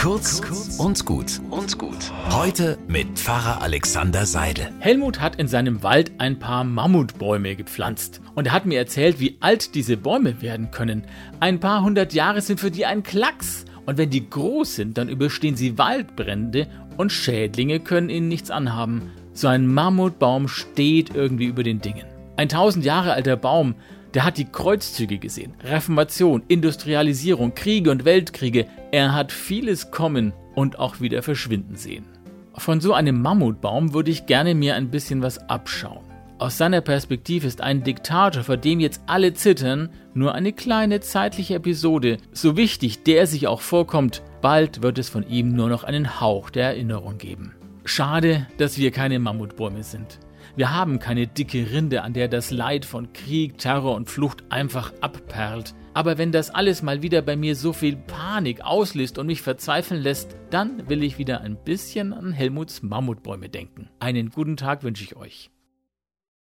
Kurz und gut und gut. Heute mit Pfarrer Alexander Seidel. Helmut hat in seinem Wald ein paar Mammutbäume gepflanzt. Und er hat mir erzählt, wie alt diese Bäume werden können. Ein paar hundert Jahre sind für die ein Klacks. Und wenn die groß sind, dann überstehen sie Waldbrände und Schädlinge können ihnen nichts anhaben. So ein Mammutbaum steht irgendwie über den Dingen. Ein tausend Jahre alter Baum, der hat die Kreuzzüge gesehen, Reformation, Industrialisierung, Kriege und Weltkriege. Er hat vieles kommen und auch wieder verschwinden sehen. Von so einem Mammutbaum würde ich gerne mir ein bisschen was abschauen. Aus seiner Perspektive ist ein Diktator, vor dem jetzt alle zittern, nur eine kleine zeitliche Episode, so wichtig der sich auch vorkommt, bald wird es von ihm nur noch einen Hauch der Erinnerung geben. Schade, dass wir keine Mammutbäume sind. Wir haben keine dicke Rinde, an der das Leid von Krieg, Terror und Flucht einfach abperlt. Aber wenn das alles mal wieder bei mir so viel Panik auslöst und mich verzweifeln lässt, dann will ich wieder ein bisschen an Helmuts Mammutbäume denken. Einen guten Tag wünsche ich euch.